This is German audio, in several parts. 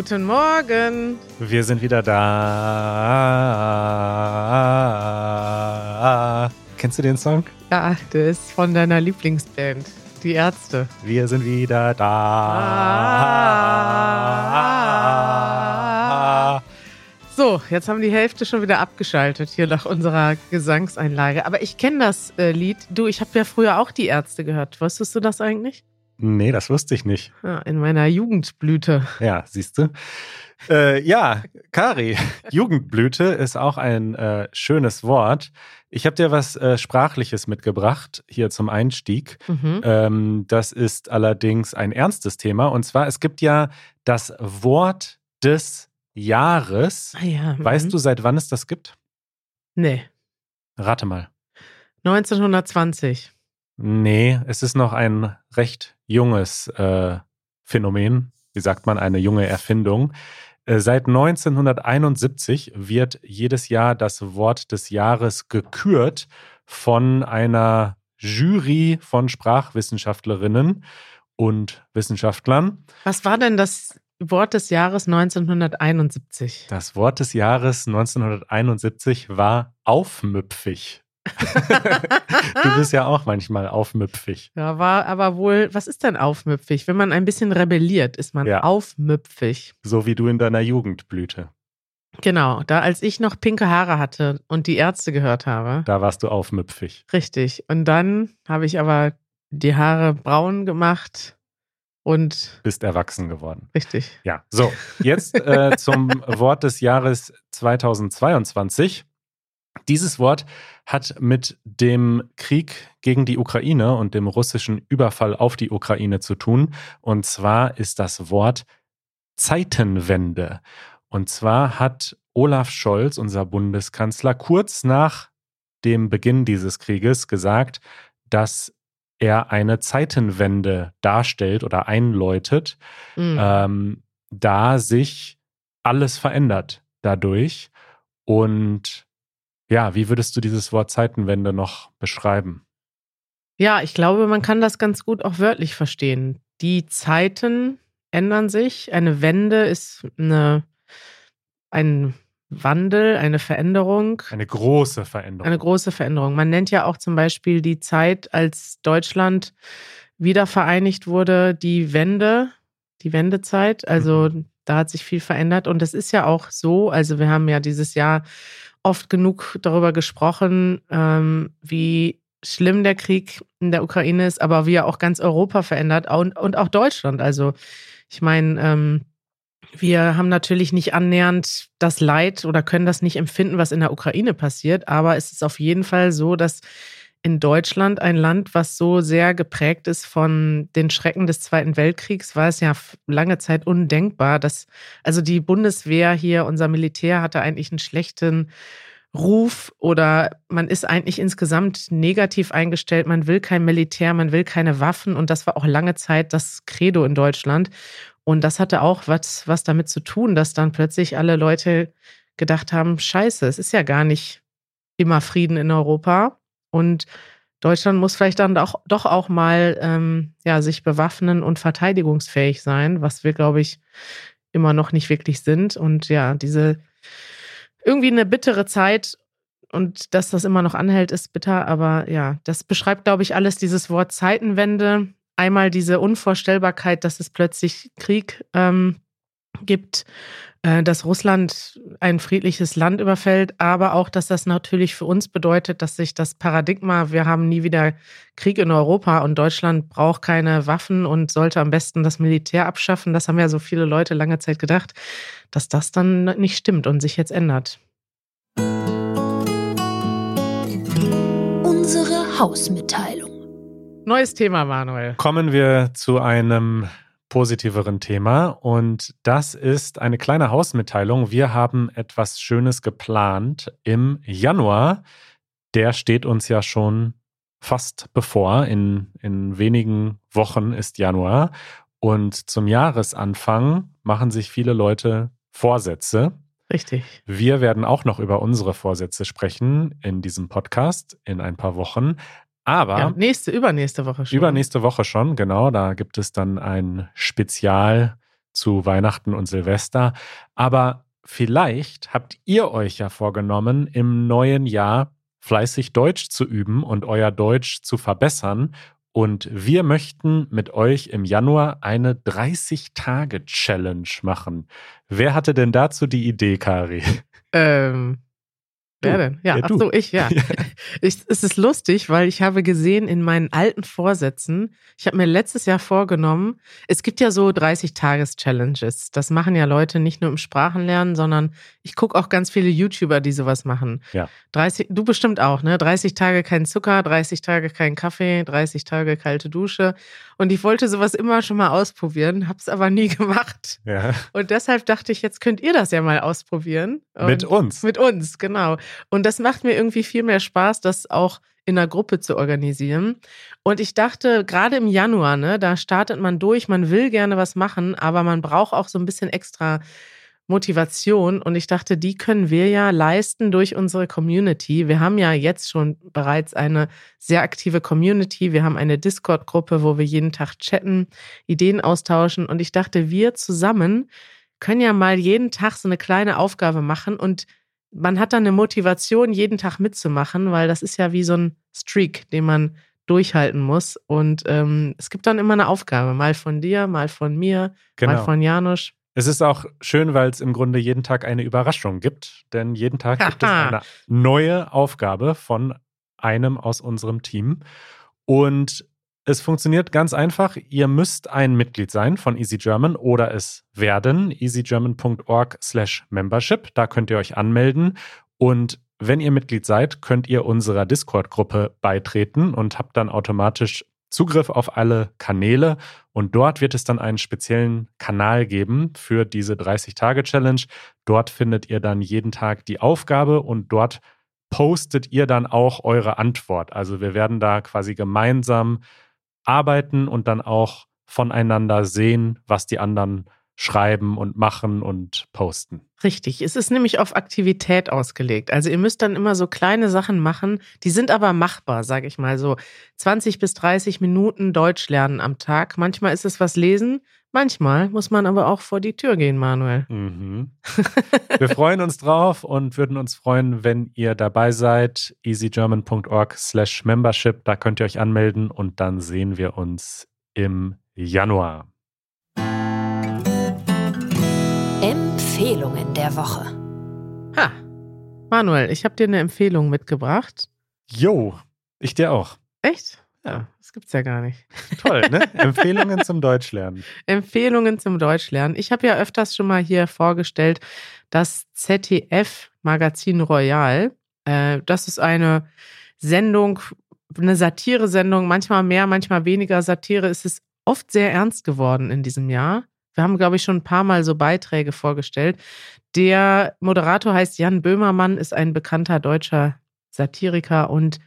Guten Morgen. Wir sind wieder da. Kennst du den Song? Ja, der ist von deiner Lieblingsband, die Ärzte. Wir sind wieder da. So, jetzt haben die Hälfte schon wieder abgeschaltet hier nach unserer Gesangseinlage. Aber ich kenne das äh, Lied. Du, ich habe ja früher auch die Ärzte gehört. Wusstest du das eigentlich? Nee, das wusste ich nicht. In meiner Jugendblüte. Ja, siehst du. Äh, ja, Kari, Jugendblüte ist auch ein äh, schönes Wort. Ich habe dir was äh, Sprachliches mitgebracht hier zum Einstieg. Mhm. Ähm, das ist allerdings ein ernstes Thema. Und zwar, es gibt ja das Wort des Jahres. Ah ja. Weißt mhm. du, seit wann es das gibt? Nee. Rate mal. 1920. Nee, es ist noch ein recht junges äh, Phänomen. Wie sagt man, eine junge Erfindung. Äh, Seit 1971 wird jedes Jahr das Wort des Jahres gekürt von einer Jury von Sprachwissenschaftlerinnen und Wissenschaftlern. Was war denn das Wort des Jahres 1971? Das Wort des Jahres 1971 war aufmüpfig. du bist ja auch manchmal aufmüpfig. Ja, war aber wohl, was ist denn aufmüpfig? Wenn man ein bisschen rebelliert, ist man Ja. aufmüpfig. So wie du in deiner Jugendblüte. Genau, da als ich noch pinke Haare hatte und die Ärzte gehört habe. Da warst du aufmüpfig. Richtig. Und dann habe ich aber die Haare braun gemacht und Bist erwachsen geworden. richtig. Ja, so, jetzt äh, zum Wort des Jahres 2022. Dieses Wort hat mit dem Krieg gegen die Ukraine und dem russischen Überfall auf die Ukraine zu tun. Und zwar ist das Wort Zeitenwende. Und zwar hat Olaf Scholz, unser Bundeskanzler, kurz nach dem Beginn dieses Krieges gesagt, dass er eine Zeitenwende darstellt oder einläutet Mhm. ähm, da sich alles verändert dadurch. Und ja, wie würdest du dieses Wort Zeitenwende noch beschreiben? Ja, ich glaube, man kann das ganz gut auch wörtlich verstehen. Die Zeiten ändern sich. Eine Wende ist eine, ein Wandel, eine Veränderung. Eine große Veränderung. Eine große Veränderung. Man nennt ja auch zum Beispiel die Zeit, als Deutschland wieder vereinigt wurde, die Wende, die Wendezeit. Also da hat sich viel verändert. Und es ist ja auch so, also wir haben ja dieses Jahr oft genug darüber gesprochen, ähm, wie schlimm der Krieg in der Ukraine ist, aber wie er auch ganz Europa verändert und, auch Deutschland. Also ich meine, ähm, wir haben natürlich nicht annähernd das Leid oder können das nicht empfinden, was in der Ukraine passiert, aber es ist auf jeden Fall so, dass in Deutschland, ein Land, was so sehr geprägt ist von den Schrecken des Zweiten Weltkriegs, war es ja lange Zeit undenkbar, dass also die Bundeswehr hier, unser Militär hatte eigentlich einen schlechten Ruf oder man ist eigentlich insgesamt negativ eingestellt. Man will kein Militär, man will keine Waffen und das war auch lange Zeit das Credo in Deutschland. Und das hatte auch was, was damit zu tun, dass dann plötzlich alle Leute gedacht haben, scheiße, es ist ja gar nicht immer Frieden in Europa. Und Deutschland muss vielleicht dann auch, doch auch mal ähm, ja, sich bewaffnen und verteidigungsfähig sein, was wir, glaube ich, immer noch nicht wirklich sind. Und ja, diese irgendwie eine bittere Zeit und dass das immer noch anhält, ist bitter. Aber ja, das beschreibt, glaube ich, alles dieses Wort Zeitenwende. Einmal diese Unvorstellbarkeit, dass es plötzlich Krieg ähm, gibt, äh, dass Russland ein friedliches Land überfällt, aber auch, dass das natürlich für uns bedeutet, dass sich das Paradigma, wir haben nie wieder Krieg in Europa und Deutschland braucht keine Waffen und sollte am besten das Militär abschaffen, das haben ja so viele Leute lange Zeit gedacht, dass das dann nicht stimmt und sich jetzt ändert. Unsere Hausmitteilung. Neues Thema, Manuel. Kommen wir zu einem positiveren Thema und das ist eine kleine Hausmitteilung. Wir haben etwas Schönes geplant im Januar. Der steht uns ja schon fast bevor. In, in wenigen Wochen ist Januar und zum Jahresanfang machen sich viele Leute Vorsätze. Richtig. Wir werden auch noch über unsere Vorsätze sprechen in diesem Podcast in ein paar Wochen. Aber Ja, nächste, übernächste Woche schon. Übernächste Woche schon, genau. Da gibt es dann ein Spezial zu Weihnachten und Silvester. Aber vielleicht habt ihr euch ja vorgenommen, im neuen Jahr fleißig Deutsch zu üben und euer Deutsch zu verbessern. Und wir möchten mit euch im Januar eine 30-Tage-Challenge machen. Wer hatte denn dazu die Idee, Kari? Ähm, Wer denn? Ja, ja ach so, ich, ja. ich, es ist lustig, weil ich habe gesehen in meinen alten Vorsätzen, ich habe mir letztes Jahr vorgenommen, es gibt ja so 30-Tages-Challenges. Das machen ja Leute nicht nur im Sprachenlernen, sondern ich gucke auch ganz viele YouTuber, die sowas machen. Ja. 30, du bestimmt auch, ne? 30 Tage kein Zucker, 30 Tage kein Kaffee, 30 Tage kalte Dusche. Und ich wollte sowas immer schon mal ausprobieren, habe es aber nie gemacht. Ja. Und deshalb dachte ich, jetzt könnt ihr das ja mal ausprobieren. Und mit uns. Mit uns, genau. Und das macht mir irgendwie viel mehr Spaß, das auch in einer Gruppe zu organisieren. Und ich dachte, gerade im Januar, ne, da startet man durch, man will gerne was machen, aber man braucht auch so ein bisschen extra Motivation. Und ich dachte, die können wir ja leisten durch unsere Community. Wir haben ja jetzt schon bereits eine sehr aktive Community. Wir haben eine Discord-Gruppe, wo wir jeden Tag chatten, Ideen austauschen. Und ich dachte, wir zusammen können ja mal jeden Tag so eine kleine Aufgabe machen und man hat dann eine Motivation, jeden Tag mitzumachen, weil das ist ja wie so ein Streak, den man durchhalten muss. Und ähm, es gibt dann immer eine Aufgabe, mal von dir, mal von mir, genau. mal von Janusz. Es ist auch schön, weil es im Grunde jeden Tag eine Überraschung gibt, denn jeden Tag gibt es eine neue Aufgabe von einem aus unserem Team. Und es funktioniert ganz einfach. Ihr müsst ein Mitglied sein von Easy German oder es werden. easygerman.org slash membership. Da könnt ihr euch anmelden. Und wenn ihr Mitglied seid, könnt ihr unserer Discord-Gruppe beitreten und habt dann automatisch Zugriff auf alle Kanäle. Und dort wird es dann einen speziellen Kanal geben für diese 30-Tage-Challenge. Dort findet ihr dann jeden Tag die Aufgabe und dort postet ihr dann auch eure Antwort. Also wir werden da quasi gemeinsam arbeiten und dann auch voneinander sehen, was die anderen schreiben und machen und posten. Richtig, es ist nämlich auf Aktivität ausgelegt. Also ihr müsst dann immer so kleine Sachen machen, die sind aber machbar, sage ich mal so. 20 bis 30 Minuten Deutsch lernen am Tag. Manchmal ist es was lesen, manchmal muss man aber auch vor die Tür gehen, Manuel. Mhm. Wir freuen uns drauf und würden uns freuen, wenn ihr dabei seid. easygerman.org slash membership, da könnt ihr euch anmelden und dann sehen wir uns im Januar. Empfehlungen der Woche. Ha, Manuel, ich habe dir eine Empfehlung mitgebracht. Jo, ich dir auch. Echt? Ja, das gibt's ja gar nicht. Toll, ne? Empfehlungen zum Deutschlernen. Empfehlungen zum Deutschlernen. Ich habe ja öfters schon mal hier vorgestellt, das ZDF Magazin Royal. Äh, das ist eine Sendung, eine Satire-Sendung, manchmal mehr, manchmal weniger Satire. Es ist oft sehr ernst geworden in diesem Jahr. Wir haben, glaube ich, schon ein paar Mal so Beiträge vorgestellt. Der Moderator heißt Jan Böhmermann, ist ein bekannter deutscher Satiriker und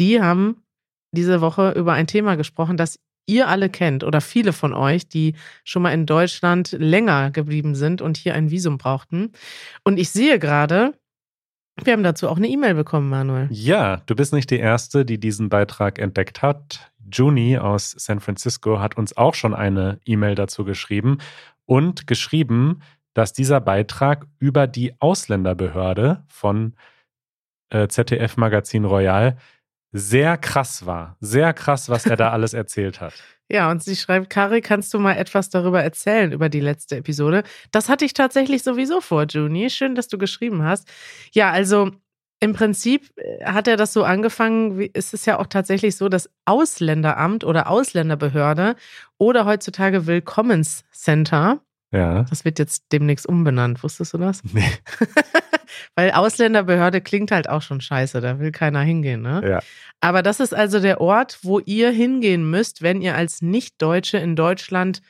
die haben diese Woche über ein Thema gesprochen, das ihr alle kennt oder viele von euch, die schon mal in Deutschland länger geblieben sind und hier ein Visum brauchten. Und ich sehe gerade, wir haben dazu auch eine E-Mail bekommen, Manuel. Ja, du bist nicht die Erste, die diesen Beitrag entdeckt hat. Juni aus San Francisco hat uns auch schon eine E-Mail dazu geschrieben und geschrieben, dass dieser Beitrag über die Ausländerbehörde von äh, ZDF Magazin Royal sehr krass war. Sehr krass, was er da alles erzählt hat. Ja, und sie schreibt, Kari, kannst du mal etwas darüber erzählen, über die letzte Episode? Das hatte ich tatsächlich sowieso vor, Juni. Schön, dass du geschrieben hast. Ja, also im Prinzip äh, hat er das so angefangen, wie, ist es ja auch tatsächlich so, dass Ausländeramt oder Ausländerbehörde oder heutzutage Willkommenscenter, ja. das wird jetzt demnächst umbenannt, wusstest du das? Nee. Weil Ausländerbehörde klingt halt auch schon scheiße, da will keiner hingehen, ne? Ja. Aber das ist also der Ort, wo ihr hingehen müsst, wenn ihr als Nicht-Deutsche in Deutschland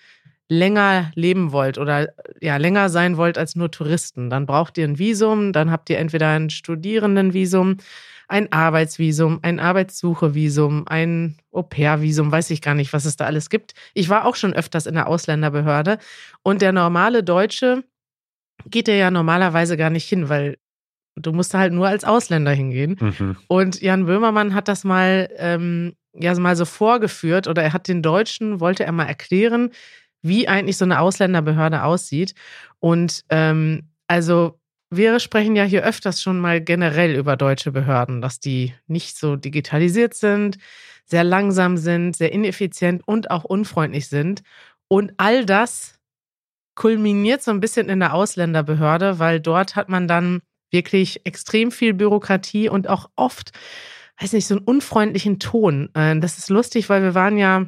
länger leben wollt oder ja länger sein wollt als nur Touristen, dann braucht ihr ein Visum, dann habt ihr entweder ein Studierendenvisum, ein Arbeitsvisum, ein Arbeitssuchevisum, ein Au-pair-Visum, weiß ich gar nicht, was es da alles gibt. Ich war auch schon öfters in der Ausländerbehörde und der normale Deutsche geht er ja normalerweise gar nicht hin, weil du musst halt nur als Ausländer hingehen. Mhm. Und Jan Böhmermann hat das mal, ähm, ja, mal so vorgeführt oder er hat den Deutschen, wollte er mal erklären, wie eigentlich so eine Ausländerbehörde aussieht. Und ähm, also wir sprechen ja hier öfters schon mal generell über deutsche Behörden, dass die nicht so digitalisiert sind, sehr langsam sind, sehr ineffizient und auch unfreundlich sind. Und all das kulminiert so ein bisschen in der Ausländerbehörde, weil dort hat man dann wirklich extrem viel Bürokratie und auch oft, weiß nicht, so einen unfreundlichen Ton. Äh, das ist lustig, weil wir waren ja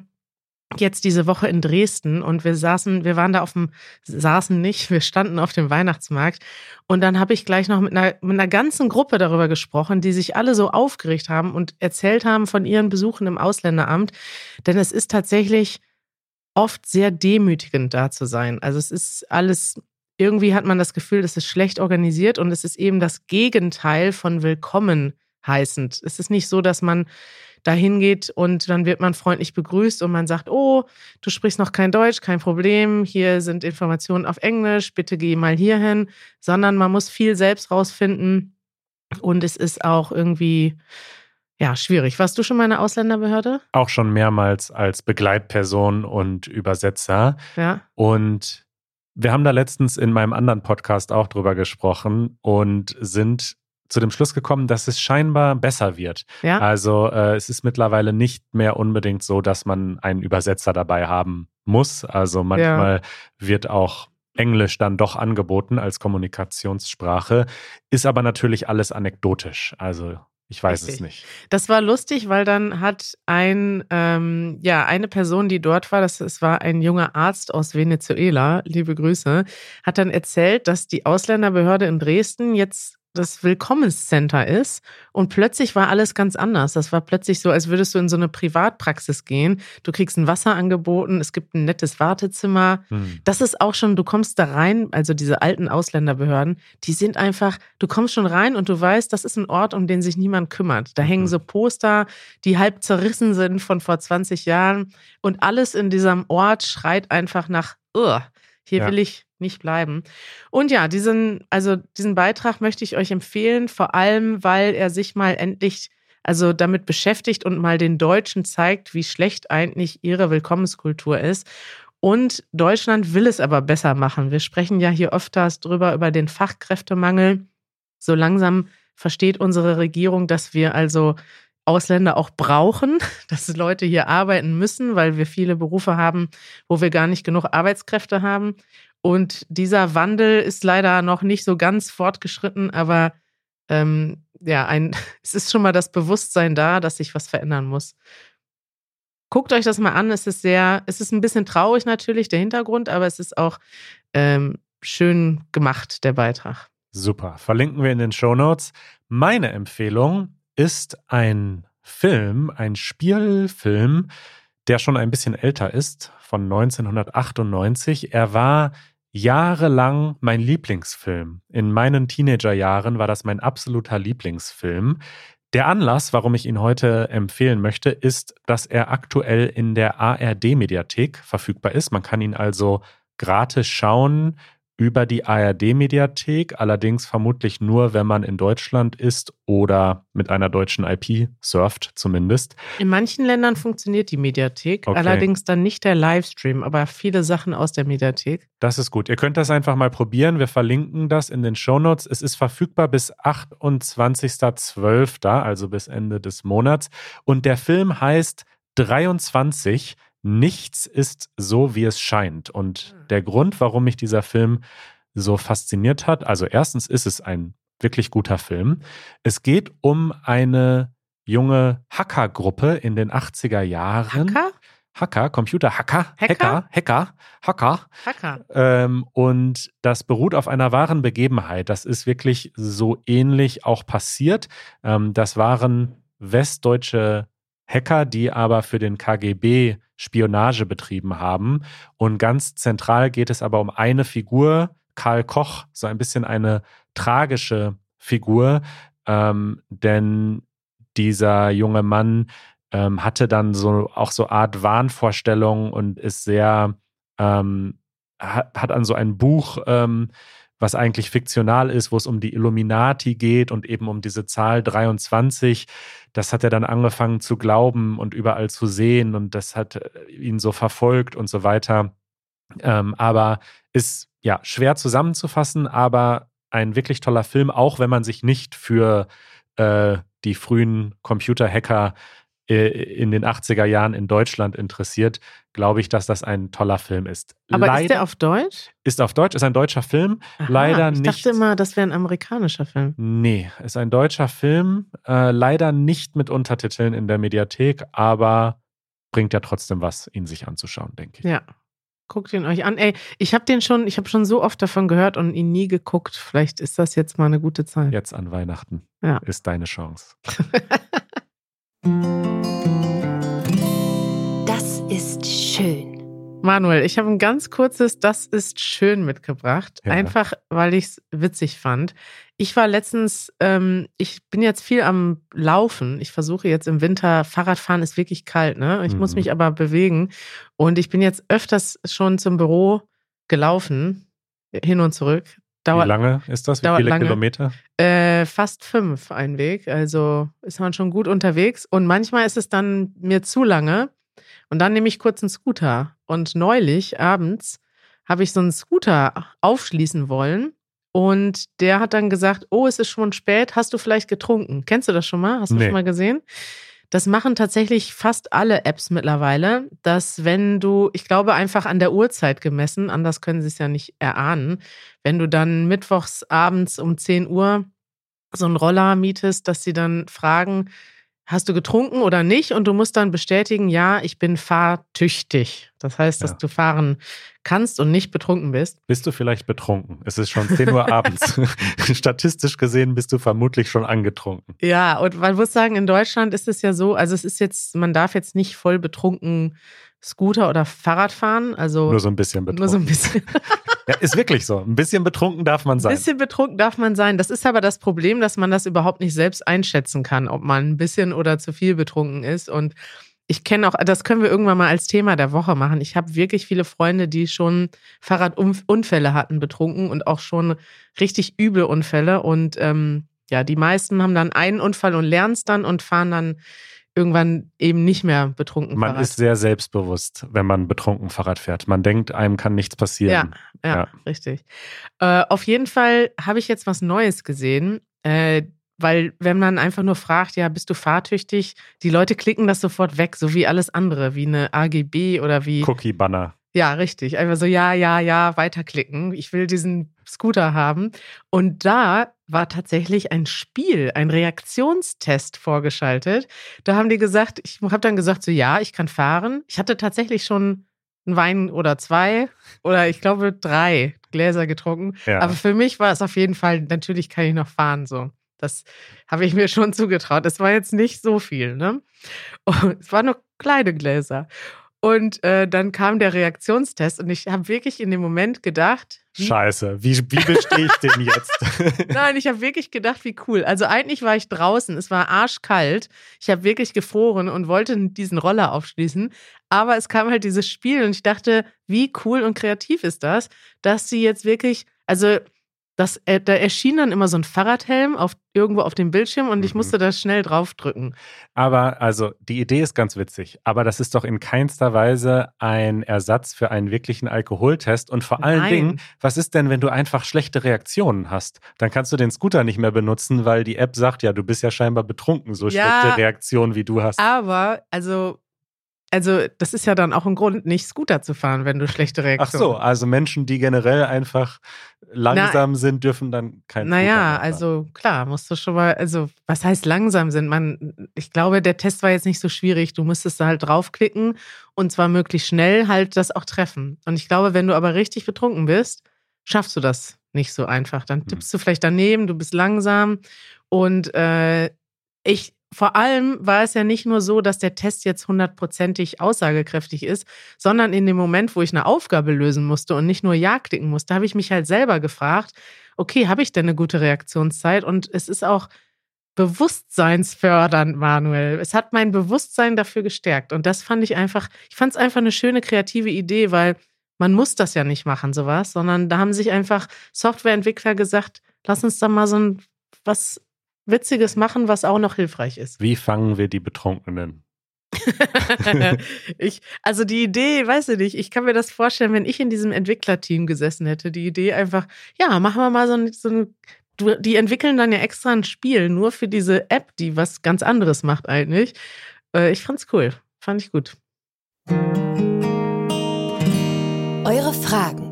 jetzt diese Woche in Dresden und wir saßen, wir waren da auf dem, saßen nicht, wir standen auf dem Weihnachtsmarkt und dann habe ich gleich noch mit einer, mit einer ganzen Gruppe darüber gesprochen, die sich alle so aufgeregt haben und erzählt haben von ihren Besuchen im Ausländeramt, denn es ist tatsächlich oft sehr demütigend da zu sein. Also es ist alles, irgendwie hat man das Gefühl, es ist schlecht organisiert und es ist eben das Gegenteil von willkommen heißend. Es ist nicht so, dass man dahin geht und dann wird man freundlich begrüßt und man sagt, oh, du sprichst noch kein Deutsch, kein Problem, hier sind Informationen auf Englisch, bitte geh mal hierhin, sondern man muss viel selbst rausfinden und es ist auch irgendwie ja, schwierig. Warst du schon mal in einer Ausländerbehörde? Auch schon mehrmals als Begleitperson und Übersetzer. Ja. Und wir haben da letztens in meinem anderen Podcast auch drüber gesprochen und sind zu dem Schluss gekommen, dass es scheinbar besser wird. Ja. Also äh, es ist mittlerweile nicht mehr unbedingt so, dass man einen Übersetzer dabei haben muss. Also manchmal ja. wird auch Englisch dann doch angeboten als Kommunikationssprache, ist aber natürlich alles anekdotisch. Also ich weiß Richtig. es nicht. Das war lustig, weil dann hat ein, ähm, ja, eine Person, die dort war, das, das war ein junger Arzt aus Venezuela, liebe Grüße, hat dann erzählt, dass die Ausländerbehörde in Dresden jetzt das Willkommenscenter ist und plötzlich war alles ganz anders. Das war plötzlich so, als würdest du in so eine Privatpraxis gehen. Du kriegst ein Wasser angeboten, es gibt ein nettes Wartezimmer. Hm. Das ist auch schon, du kommst da rein, also diese alten Ausländerbehörden, die sind einfach, du kommst schon rein und du weißt, das ist ein Ort, um den sich niemand kümmert. Da hängen mhm. so Poster, die halb zerrissen sind von vor 20 Jahren und alles in diesem Ort schreit einfach nach, hier ja. will ich nicht bleiben. Und ja, diesen, also diesen Beitrag möchte ich euch empfehlen, vor allem, weil er sich mal endlich also damit beschäftigt und mal den Deutschen zeigt, wie schlecht eigentlich ihre Willkommenskultur ist. Und Deutschland will es aber besser machen. Wir sprechen ja hier öfters drüber, über den Fachkräftemangel. So langsam versteht unsere Regierung, dass wir also Ausländer auch brauchen, dass Leute hier arbeiten müssen, weil wir viele Berufe haben, wo wir gar nicht genug Arbeitskräfte haben. Und dieser Wandel ist leider noch nicht so ganz fortgeschritten, aber ähm, ja, ein, es ist schon mal das Bewusstsein da, dass sich was verändern muss. Guckt euch das mal an. Es ist sehr, es ist ein bisschen traurig natürlich, der Hintergrund, aber es ist auch ähm, schön gemacht, der Beitrag. Super. Verlinken wir in den Show Notes. Meine Empfehlung ist ein Film, ein Spielfilm, der schon ein bisschen älter ist, von 1998. Er war jahrelang mein Lieblingsfilm. In meinen Teenagerjahren war das mein absoluter Lieblingsfilm. Der Anlass, warum ich ihn heute empfehlen möchte, ist, dass er aktuell in der ARD-Mediathek verfügbar ist. Man kann ihn also gratis schauen über die ARD-Mediathek, allerdings vermutlich nur, wenn man in Deutschland ist oder mit einer deutschen IP surft zumindest. In manchen Ländern funktioniert die Mediathek, okay. allerdings dann nicht der Livestream, aber viele Sachen aus der Mediathek. Das ist gut. Ihr könnt das einfach mal probieren. Wir verlinken das in den Shownotes. Es ist verfügbar bis 28.12., also bis Ende des Monats. Und der Film heißt 23 nichts ist so, wie es scheint. Und hm. der Grund, warum mich dieser Film so fasziniert hat, also erstens ist es ein wirklich guter Film. Es geht um eine junge Hackergruppe in den 80er Jahren. Hacker? Hacker, Computerhacker, Hacker, Hacker, Hacker. Hacker. Ähm, und das beruht auf einer wahren Begebenheit. Das ist wirklich so ähnlich auch passiert. Ähm, das waren westdeutsche Hacker, die aber für den KGB Spionage betrieben haben. Und ganz zentral geht es aber um eine Figur, Karl Koch, so ein bisschen eine tragische Figur, ähm, denn dieser junge Mann ähm, hatte dann so auch so Art Wahnvorstellung und ist sehr ähm, hat, hat an so ein Buch ähm, was eigentlich fiktional ist, wo es um die Illuminati geht und eben um diese Zahl 23. Das hat er dann angefangen zu glauben und überall zu sehen und das hat äh, ihn so verfolgt und so weiter. Ähm, aber ist ja schwer zusammenzufassen, aber ein wirklich toller Film, auch wenn man sich nicht für äh, die frühen Computerhacker in den 80er Jahren in Deutschland interessiert, glaube ich, dass das ein toller Film ist. Aber Leider ist der auf Deutsch? Ist auf Deutsch, ist ein deutscher Film. Aha, Leider nicht. Ich dachte immer, das wäre ein amerikanischer Film. Nee, ist ein deutscher Film. Äh, leider nicht mit Untertiteln in der Mediathek, aber bringt ja trotzdem was, ihn sich anzuschauen, denke ich. Ja. Guckt ihn euch an. Ey, ich habe den schon, ich habe schon so oft davon gehört und ihn nie geguckt. Vielleicht ist das jetzt mal eine gute Zeit. Jetzt an Weihnachten ja. ist deine Chance. Manuel, ich habe ein ganz kurzes Das ist schön mitgebracht. Ja. Einfach, weil ich es witzig fand. Ich war letztens, ähm, ich bin jetzt viel am Laufen. Ich versuche jetzt im Winter, Fahrradfahren ist wirklich kalt, ne? Ich mhm. muss mich aber bewegen. Und ich bin jetzt öfters schon zum Büro gelaufen, hin und zurück. Dauert, Wie lange ist das? Wie viele lange. Kilometer? Äh, fast fünf ein Weg. Also ist man schon gut unterwegs. Und manchmal ist es dann mir zu lange. Und dann nehme ich kurz einen Scooter. Und neulich abends habe ich so einen Scooter aufschließen wollen. Und der hat dann gesagt, oh, es ist schon spät, hast du vielleicht getrunken? Kennst du das schon mal? Hast du nee. schon mal gesehen? Das machen tatsächlich fast alle Apps mittlerweile, dass wenn du, ich glaube einfach an der Uhrzeit gemessen, anders können sie es ja nicht erahnen, wenn du dann mittwochs abends um 10 Uhr so einen Roller mietest, dass sie dann fragen, hast du getrunken oder nicht? Und du musst dann bestätigen, ja, ich bin fahrtüchtig. Das heißt, dass ja. du fahren kannst und nicht betrunken bist. Bist du vielleicht betrunken? Es ist schon 10 Uhr abends. Statistisch gesehen bist du vermutlich schon angetrunken. Ja, und man muss sagen, in Deutschland ist es ja so, also es ist jetzt, man darf jetzt nicht voll betrunken Scooter oder Fahrrad fahren. Also nur so ein bisschen betrunken. Nur so ein bisschen. ja, ist wirklich so. Ein bisschen betrunken darf man sein. Ein bisschen betrunken darf man sein. Das ist aber das Problem, dass man das überhaupt nicht selbst einschätzen kann, ob man ein bisschen oder zu viel betrunken ist. Und ich kenne auch, das können wir irgendwann mal als Thema der Woche machen. Ich habe wirklich viele Freunde, die schon Fahrradunfälle hatten, betrunken und auch schon richtig üble Unfälle. Und ähm, ja, die meisten haben dann einen Unfall und lernen es dann und fahren dann irgendwann eben nicht mehr betrunken Man Fahrrad. ist sehr selbstbewusst, wenn man betrunken Fahrrad fährt. Man denkt, einem kann nichts passieren. Ja, ja, ja. richtig. Äh, auf jeden Fall habe ich jetzt was Neues gesehen. Äh, weil wenn man einfach nur fragt, ja, bist du fahrtüchtig, die Leute klicken das sofort weg, so wie alles andere, wie eine AGB oder wie. Cookie-Banner. Ja, richtig. Einfach so, ja, ja, ja, weiterklicken. Ich will diesen Scooter haben. Und da war tatsächlich ein Spiel, ein Reaktionstest vorgeschaltet. Da haben die gesagt, ich habe dann gesagt, so ja, ich kann fahren. Ich hatte tatsächlich schon einen Wein oder zwei oder ich glaube drei Gläser getrunken. Ja. Aber für mich war es auf jeden Fall, natürlich kann ich noch fahren so. Das habe ich mir schon zugetraut. Es war jetzt nicht so viel, ne? Und es waren nur kleine Gläser. Und äh, dann kam der Reaktionstest und ich habe wirklich in dem Moment gedacht. Wie, Scheiße, wie, wie bestehe ich den jetzt? Nein, ich habe wirklich gedacht, wie cool. Also eigentlich war ich draußen, es war arschkalt. Ich habe wirklich gefroren und wollte diesen Roller aufschließen. Aber es kam halt dieses Spiel und ich dachte, wie cool und kreativ ist das, dass sie jetzt wirklich, also das, äh, da erschien dann immer so ein Fahrradhelm auf, irgendwo auf dem Bildschirm und ich mhm. musste da schnell draufdrücken. Aber also die Idee ist ganz witzig, aber das ist doch in keinster Weise ein Ersatz für einen wirklichen Alkoholtest. Und vor allen Nein. Dingen, was ist denn, wenn du einfach schlechte Reaktionen hast? Dann kannst du den Scooter nicht mehr benutzen, weil die App sagt, ja, du bist ja scheinbar betrunken, so ja, schlechte Reaktionen wie du hast. Aber, also also, das ist ja dann auch ein Grund, nicht Scooter zu fahren, wenn du schlechte Reaktionen hast. Ach so, also Menschen, die generell einfach langsam Na, sind, dürfen dann kein Naja, Scooter fahren. also klar, musst du schon mal, also was heißt langsam sind? Man, ich glaube, der Test war jetzt nicht so schwierig. Du musstest da halt draufklicken und zwar möglichst schnell halt das auch treffen. Und ich glaube, wenn du aber richtig betrunken bist, schaffst du das nicht so einfach. Dann hm. tippst hm. du vielleicht daneben, du bist langsam und äh, ich, vor allem war es ja nicht nur so, dass der Test jetzt hundertprozentig aussagekräftig ist, sondern in dem Moment, wo ich eine Aufgabe lösen musste und nicht nur Ja klicken musste, habe ich mich halt selber gefragt, okay, habe ich denn eine gute Reaktionszeit? Und es ist auch bewusstseinsfördernd, Manuel. Es hat mein Bewusstsein dafür gestärkt. Und das fand ich einfach, ich fand es einfach eine schöne kreative Idee, weil man muss das ja nicht machen, sowas, sondern da haben sich einfach Softwareentwickler gesagt, lass uns da mal so ein was Witziges machen, was auch noch hilfreich ist. Wie fangen wir die Betrunkenen? ich, also die Idee, weißt du nicht, ich kann mir das vorstellen, wenn ich in diesem Entwicklerteam gesessen hätte, die Idee einfach, ja, machen wir mal so ein, so ein die entwickeln dann ja extra ein Spiel nur für diese App, die was ganz anderes macht eigentlich. Äh, ich fand's cool. Fand ich gut. Eure Fragen.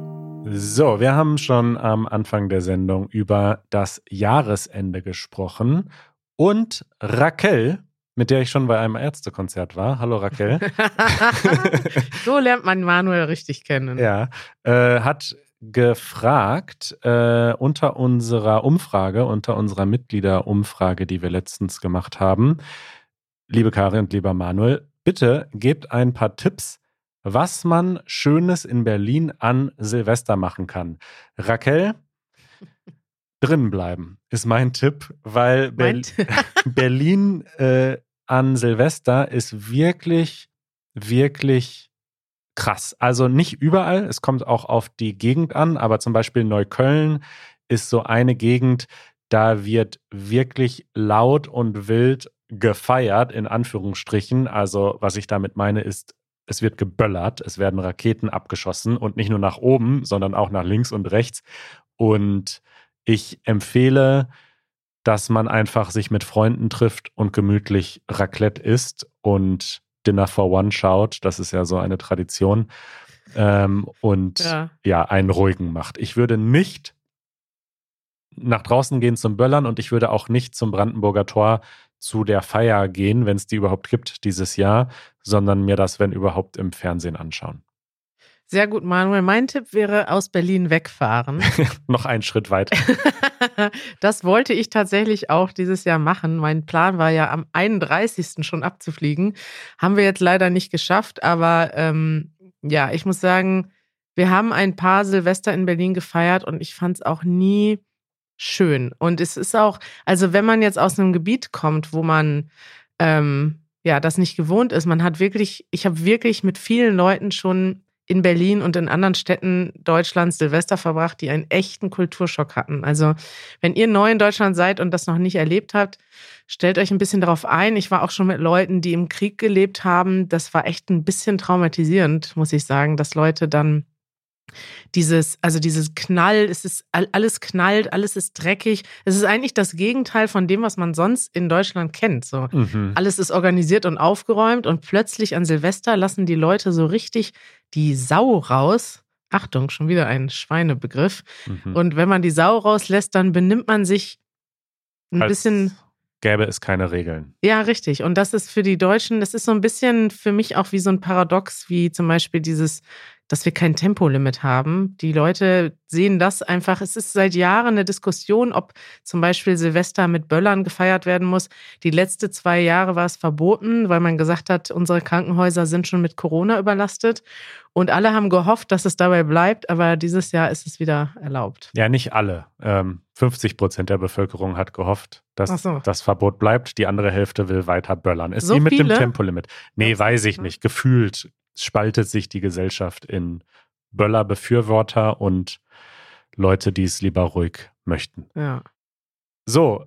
So, wir haben schon am Anfang der Sendung über das Jahresende gesprochen und Raquel mit der ich schon bei einem Ärztekonzert war. Hallo Raquel. so lernt man Manuel richtig kennen. Ja, äh, hat gefragt äh, unter unserer Umfrage, unter unserer Mitgliederumfrage, die wir letztens gemacht haben. Liebe Karin und lieber Manuel, bitte gebt ein paar Tipps, was man Schönes in Berlin an Silvester machen kann. Raquel, drinnen bleiben ist mein Tipp, weil Ber Berlin äh, an Silvester ist wirklich, wirklich krass. Also nicht überall, es kommt auch auf die Gegend an, aber zum Beispiel Neukölln ist so eine Gegend, da wird wirklich laut und wild gefeiert, in Anführungsstrichen. Also was ich damit meine, ist, es wird geböllert, es werden Raketen abgeschossen und nicht nur nach oben, sondern auch nach links und rechts. Und ich empfehle, dass man einfach sich mit Freunden trifft und gemütlich Raclette isst und Dinner for One schaut. Das ist ja so eine Tradition. Ähm, und ja. ja, einen ruhigen macht. Ich würde nicht nach draußen gehen zum Böllern und ich würde auch nicht zum Brandenburger Tor zu der Feier gehen, wenn es die überhaupt gibt dieses Jahr, sondern mir das, wenn überhaupt, im Fernsehen anschauen. Sehr gut, Manuel. Mein Tipp wäre aus Berlin wegfahren. Noch einen Schritt weiter. das wollte ich tatsächlich auch dieses Jahr machen. Mein Plan war ja am 31. schon abzufliegen. Haben wir jetzt leider nicht geschafft, aber ähm, ja, ich muss sagen, wir haben ein paar Silvester in Berlin gefeiert und ich fand es auch nie schön. Und es ist auch, also wenn man jetzt aus einem Gebiet kommt, wo man ähm, ja das nicht gewohnt ist, man hat wirklich, ich habe wirklich mit vielen Leuten schon in Berlin und in anderen Städten Deutschlands Silvester verbracht, die einen echten Kulturschock hatten. Also, wenn ihr neu in Deutschland seid und das noch nicht erlebt habt, stellt euch ein bisschen darauf ein. Ich war auch schon mit Leuten, die im Krieg gelebt haben. Das war echt ein bisschen traumatisierend, muss ich sagen, dass Leute dann dieses, also dieses Knall, es ist alles knallt, alles ist dreckig. Es ist eigentlich das Gegenteil von dem, was man sonst in Deutschland kennt. So mhm. alles ist organisiert und aufgeräumt und plötzlich an Silvester lassen die Leute so richtig die Sau raus. Achtung, schon wieder ein Schweinebegriff. Mhm. Und wenn man die Sau rauslässt, dann benimmt man sich ein Als bisschen gäbe es keine Regeln. Ja, richtig. Und das ist für die Deutschen, das ist so ein bisschen für mich auch wie so ein Paradox, wie zum Beispiel dieses dass wir kein Tempolimit haben. Die Leute sehen das einfach. Es ist seit Jahren eine Diskussion, ob zum Beispiel Silvester mit Böllern gefeiert werden muss. Die letzten zwei Jahre war es verboten, weil man gesagt hat, unsere Krankenhäuser sind schon mit Corona überlastet. Und alle haben gehofft, dass es dabei bleibt, aber dieses Jahr ist es wieder erlaubt. Ja, nicht alle. 50 ähm, Prozent der Bevölkerung hat gehofft, dass so. das Verbot bleibt. Die andere Hälfte will weiter böllern. Ist so wie mit viele? dem Tempolimit. Nee, weiß ich nicht. Gefühlt spaltet sich die Gesellschaft in Böller-Befürworter und Leute, die es lieber ruhig möchten. Ja. So,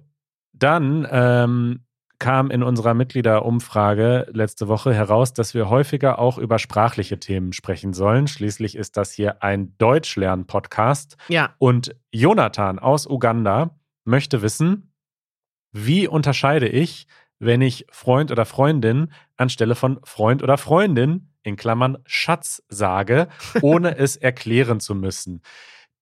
dann ähm, kam in unserer Mitgliederumfrage letzte Woche heraus, dass wir häufiger auch über sprachliche Themen sprechen sollen. Schließlich ist das hier ein Deutschlern-Podcast. Ja. Und Jonathan aus Uganda möchte wissen, wie unterscheide ich, wenn ich Freund oder Freundin anstelle von Freund oder Freundin in Klammern Schatz sage, ohne es erklären zu müssen?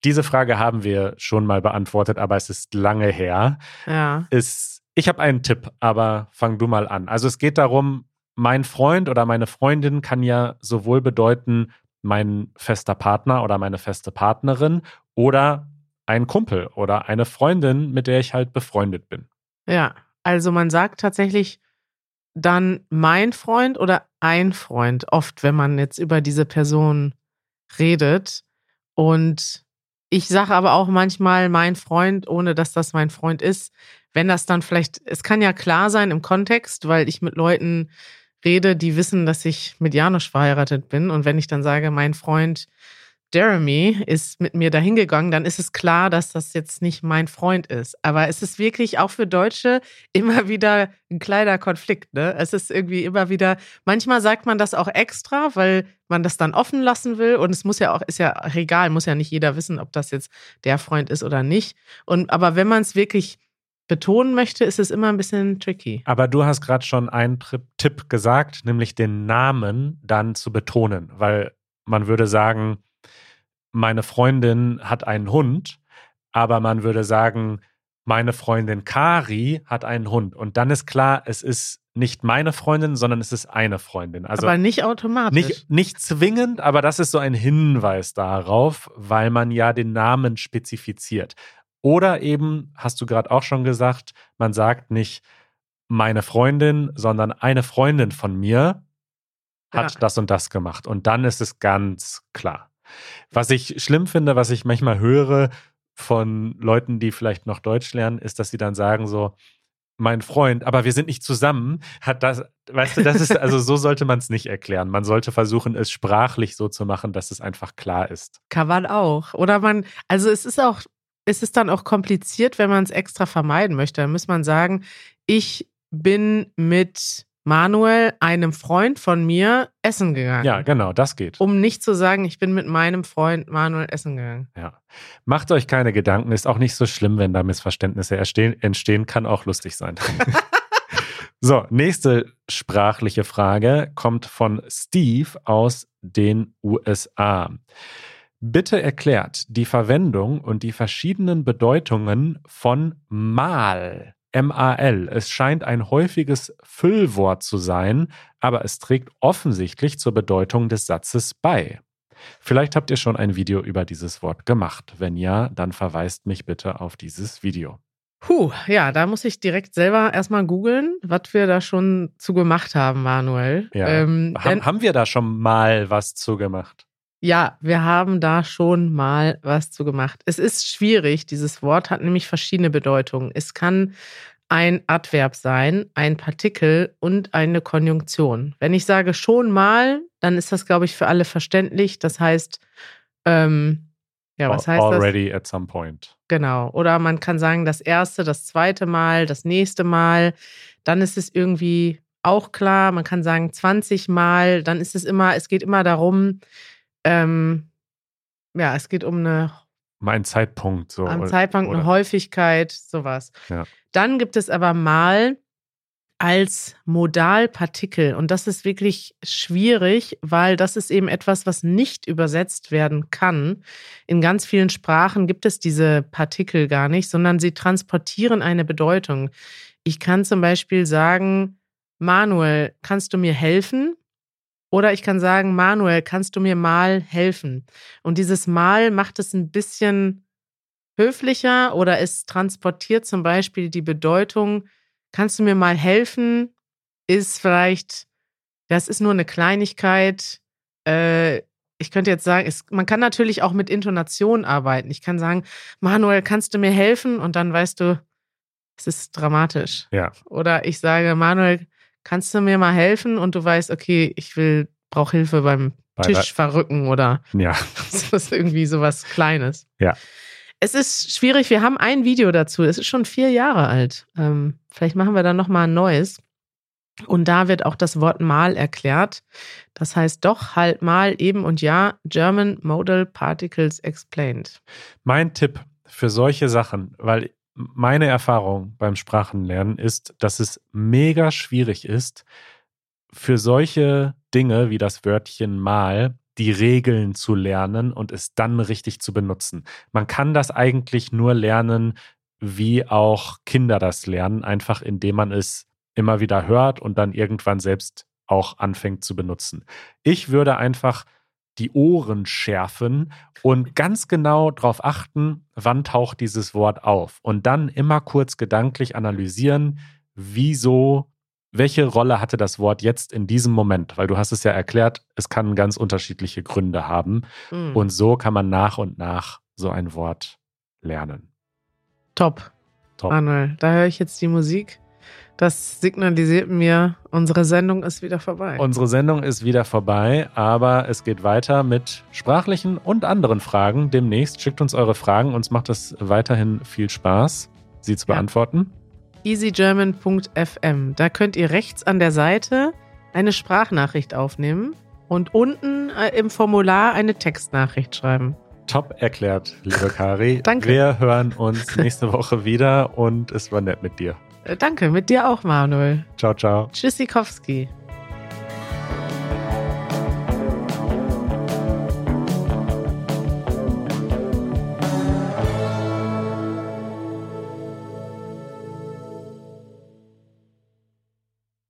Diese Frage haben wir schon mal beantwortet, aber es ist lange her. Ja. Es, ich habe einen Tipp, aber fang du mal an. Also es geht darum, mein Freund oder meine Freundin kann ja sowohl bedeuten, mein fester Partner oder meine feste Partnerin oder ein Kumpel oder eine Freundin, mit der ich halt befreundet bin. Ja, also man sagt tatsächlich dann mein Freund oder ein Freund, oft, wenn man jetzt über diese Person redet. Und ich sage aber auch manchmal mein Freund, ohne dass das mein Freund ist. Wenn das dann vielleicht, es kann ja klar sein im Kontext, weil ich mit Leuten rede, die wissen, dass ich mit Janusz verheiratet bin. Und wenn ich dann sage, mein Freund Jeremy ist mit mir dahin gegangen, dann ist es klar, dass das jetzt nicht mein Freund ist. Aber es ist wirklich auch für Deutsche immer wieder ein kleiner Konflikt. Ne? Es ist irgendwie immer wieder, manchmal sagt man das auch extra, weil man das dann offen lassen will. Und es muss ja auch, ist ja egal, muss ja nicht jeder wissen, ob das jetzt der Freund ist oder nicht. Und aber wenn man es wirklich betonen möchte, ist es immer ein bisschen tricky. Aber du hast gerade schon einen Tipp gesagt, nämlich den Namen dann zu betonen, weil man würde sagen, meine Freundin hat einen Hund, aber man würde sagen, meine Freundin Kari hat einen Hund. Und dann ist klar, es ist nicht meine Freundin, sondern es ist eine Freundin. Also aber nicht automatisch. Nicht, nicht zwingend, aber das ist so ein Hinweis darauf, weil man ja den Namen spezifiziert. Oder eben, hast du gerade auch schon gesagt, man sagt nicht meine Freundin, sondern eine Freundin von mir hat ja. das und das gemacht. Und dann ist es ganz klar. Was ich schlimm finde, was ich manchmal höre von Leuten, die vielleicht noch Deutsch lernen, ist, dass sie dann sagen so, mein Freund, aber wir sind nicht zusammen, hat das, weißt du, das ist, also so sollte man es nicht erklären. Man sollte versuchen, es sprachlich so zu machen, dass es einfach klar ist. Kann man auch. Oder man, also es ist auch, es ist dann auch kompliziert, wenn man es extra vermeiden möchte. Da muss man sagen, ich bin mit Manuel, einem Freund von mir, essen gegangen. Ja, genau, das geht. Um nicht zu sagen, ich bin mit meinem Freund Manuel essen gegangen. Ja. Macht euch keine Gedanken, ist auch nicht so schlimm, wenn da Missverständnisse entstehen, kann auch lustig sein. so, nächste sprachliche Frage kommt von Steve aus den USA. Bitte erklärt die Verwendung und die verschiedenen Bedeutungen von mal. MAL. Es scheint ein häufiges Füllwort zu sein, aber es trägt offensichtlich zur Bedeutung des Satzes bei. Vielleicht habt ihr schon ein Video über dieses Wort gemacht. Wenn ja, dann verweist mich bitte auf dieses Video. Puh, ja, da muss ich direkt selber erstmal googeln, was wir da schon zu gemacht haben, Manuel. Ja. Ähm, haben, haben wir da schon mal was zu gemacht? Ja, wir haben da schon mal was zu gemacht. Es ist schwierig. Dieses Wort hat nämlich verschiedene Bedeutungen. Es kann ein Adverb sein, ein Partikel und eine Konjunktion. Wenn ich sage schon mal, dann ist das, glaube ich, für alle verständlich. Das heißt, ähm, ja, was heißt Already das? Already at some point. Genau. Oder man kann sagen, das erste, das zweite Mal, das nächste Mal. Dann ist es irgendwie auch klar. Man kann sagen 20 Mal. Dann ist es immer, es geht immer darum, ähm, ja, es geht um eine Mein Zeitpunkt so. Am Zeitpunkt oder? eine Häufigkeit, sowas. Ja. Dann gibt es aber mal als Modalpartikel und das ist wirklich schwierig, weil das ist eben etwas, was nicht übersetzt werden kann. In ganz vielen Sprachen gibt es diese Partikel gar nicht, sondern sie transportieren eine Bedeutung. Ich kann zum Beispiel sagen, Manuel, kannst du mir helfen? Oder ich kann sagen, Manuel, kannst du mir mal helfen? Und dieses Mal macht es ein bisschen höflicher oder es transportiert zum Beispiel die Bedeutung, kannst du mir mal helfen? Ist vielleicht, das ist nur eine Kleinigkeit. Äh, ich könnte jetzt sagen, es, man kann natürlich auch mit Intonation arbeiten. Ich kann sagen, Manuel, kannst du mir helfen? Und dann weißt du, es ist dramatisch. Ja. Oder ich sage, Manuel, kannst du mir mal helfen? Und du weißt, okay, ich will, brauche Hilfe beim Bei Tisch verrücken oder ja. das irgendwie sowas Kleines. Ja. Es ist schwierig. Wir haben ein Video dazu. Es ist schon vier Jahre alt. Ähm, vielleicht machen wir dann noch mal ein neues. Und da wird auch das Wort mal erklärt. Das heißt doch, halt mal, eben und ja, German Modal Particles Explained. Mein Tipp für solche Sachen, weil meine Erfahrung beim Sprachenlernen ist, dass es mega schwierig ist, für solche Dinge wie das Wörtchen mal die Regeln zu lernen und es dann richtig zu benutzen. Man kann das eigentlich nur lernen, wie auch Kinder das lernen, einfach indem man es immer wieder hört und dann irgendwann selbst auch anfängt zu benutzen. Ich würde einfach die Ohren schärfen und ganz genau darauf achten, wann taucht dieses Wort auf. Und dann immer kurz gedanklich analysieren, wieso, welche Rolle hatte das Wort jetzt in diesem Moment? Weil du hast es ja erklärt, es kann ganz unterschiedliche Gründe haben. Mhm. Und so kann man nach und nach so ein Wort lernen. Top. Top. Manuel, da höre ich jetzt die Musik. Das signalisiert mir, unsere Sendung ist wieder vorbei. Unsere Sendung ist wieder vorbei, aber es geht weiter mit sprachlichen und anderen Fragen. Demnächst schickt uns eure Fragen. Uns macht es weiterhin viel Spaß, sie zu Ja. beantworten. easygerman.fm. Da könnt ihr rechts an der Seite eine Sprachnachricht aufnehmen und unten äh, im Formular eine Textnachricht schreiben. Top erklärt, liebe Kari. Danke. Wir hören uns nächste Woche wieder und es war nett mit dir. Danke, mit dir auch, Manuel. Ciao, ciao. Tschüssikowski.